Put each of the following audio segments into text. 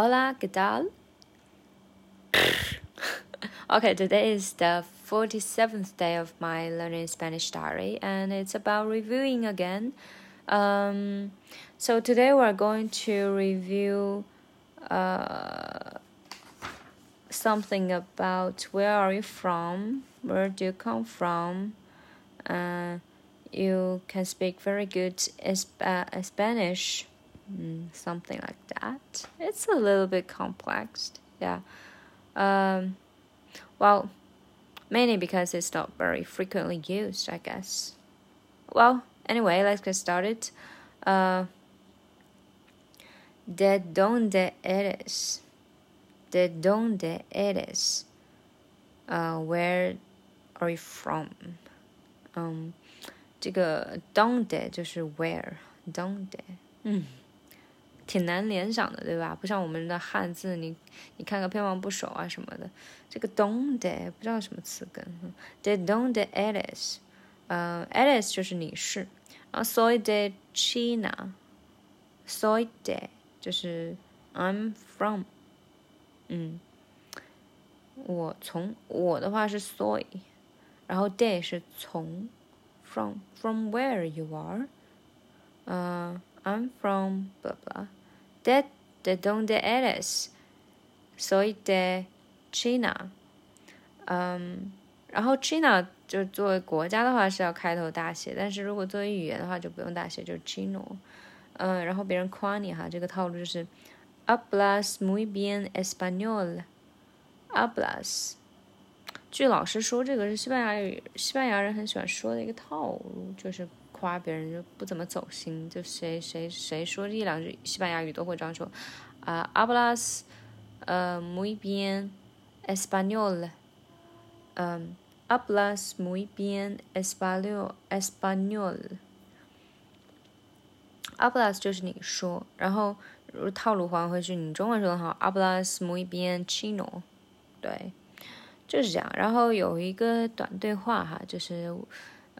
Hola, ¿qué tal? okay, today is the 47th day of my learning Spanish diary, and it's about reviewing again. Um, so today we're going to review uh, something about where are you from, where do you come from, uh, you can speak very good Spanish, mm, something like that. It's a little bit complex, yeah. Um, well, mainly because it's not very frequently used, I guess. Well, anyway, let's get started. Uh, de donde eres? De donde eres? Uh, where are you from? Um, 这个 donde 就是 where，donde，嗯， 挺难联想的，对吧？不像我们的汉字，你你看个偏旁部首啊什么的，这个 donde 不知道什么词根。De donde eres？呃，eres 就是你是，然后 soy de China，soy de 就是 I'm from，嗯，我从我的话是 soy，然后 de 是从。from from where you are. Uh, I'm from blah blah. De de donde eres? Soy de China. Um, 然后 China 就作为国家的话是要开头大写，但是如果作为语言的话就不用大写，就是 Chino。嗯，然后别人夸你哈，这个套路就是，ablas muy bien español. Hablas 据老师说，这个是西班牙语，西班牙人很喜欢说的一个套路，就是夸别人就不怎么走心，就谁谁谁说一两句西班牙语都会这样说，啊，hablas，呃，muy bien español，嗯，hablas muy bien español，español，hablas 就是你说，然后如套路还回去，你中文说的好，hablas muy bien chino，对。就是这样，然后有一个短对话哈，就是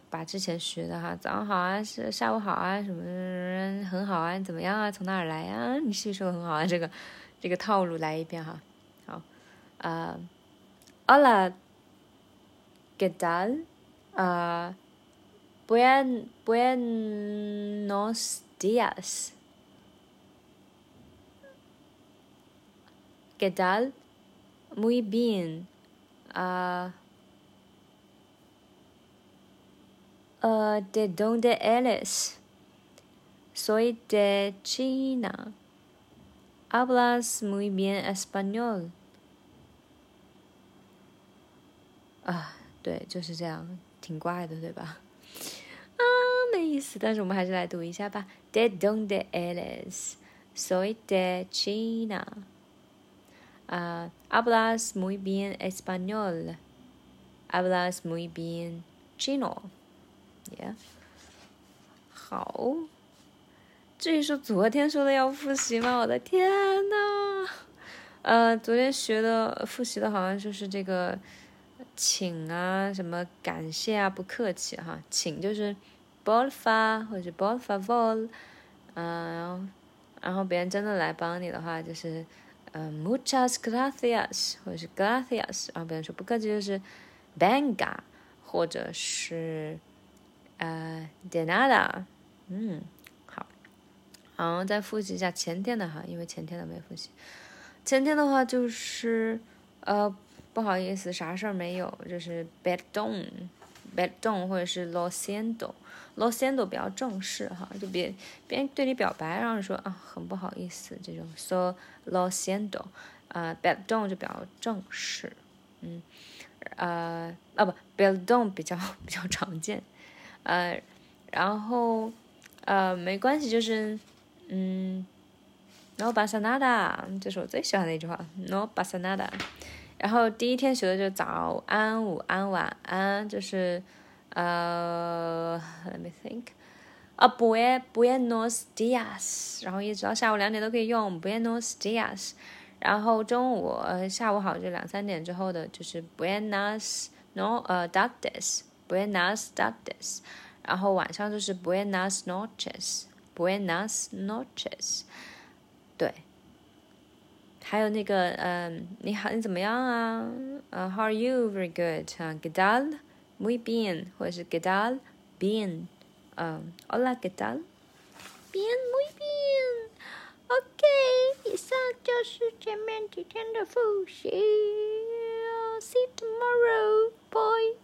把之前学的哈，早上好啊，是下午好啊，什么很好啊，怎么样啊，从哪儿来啊？你吸收很好啊，这个这个套路来一遍哈。好，啊，Hola，¿qué tal？啊，buen buenos días，¿qué tal？Muy bien。啊，呃，de donde eres？Soy de China. Hablas muy bien español. 啊，对，就是这样，挺怪的，对吧？啊，没意思。但是我们还是来读一下吧。De donde eres？Soy de China. Uh, hablas muy bien español. Hablas muy bien chino. Yeah. 好。至于说昨天说的要复习吗？我的天呐！呃，昨天学的复习的好像就是这个，请啊，什么感谢啊，不客气哈，请就是 b o l f a 或者 b o l f a v o l 嗯，然后别人真的来帮你的话就是。呃，muchas gracias，或者是 gracias，然后别人说不客气就是 “benga” 或者是呃 de nada，嗯，好，然后，再复习一下前天的哈，因为前天的没复习。前天的话就是呃，不好意思，啥事儿没有，就是 perdón，perdón，或者是 lo siento。lo siento 比较正式哈，就别别人对你表白，然后说啊很不好意思这种，so lo siento，啊，perdón 就比较正式，嗯，呃，啊不，perdón 比较 比较常见，呃，然后呃没关系，就是嗯，no pasa nada，这是我最喜欢的一句话，no pasa nada，然后第一天学的就是早安、午安、晚安，就是。呃，Let me think，啊，Buenos dias，然后一直到下午两点都可以用 Buenos dias，然后中午、下午好就两三点之后的就是 Buenas no 呃 tardes，Buenas tardes，然后晚上就是 Buenas noches，Buenas noches，对， 还有那个，嗯，你好，你怎么样啊？呃，How are you? Very good. 啊，¿Qué tal? Muy bien. 或者是 ¿Qué tal? Bien. 嗯，Hola, ¿qué tal? Bien, muy bien. OK，以上就是前面几天的复习。See you tomorrow. Bye.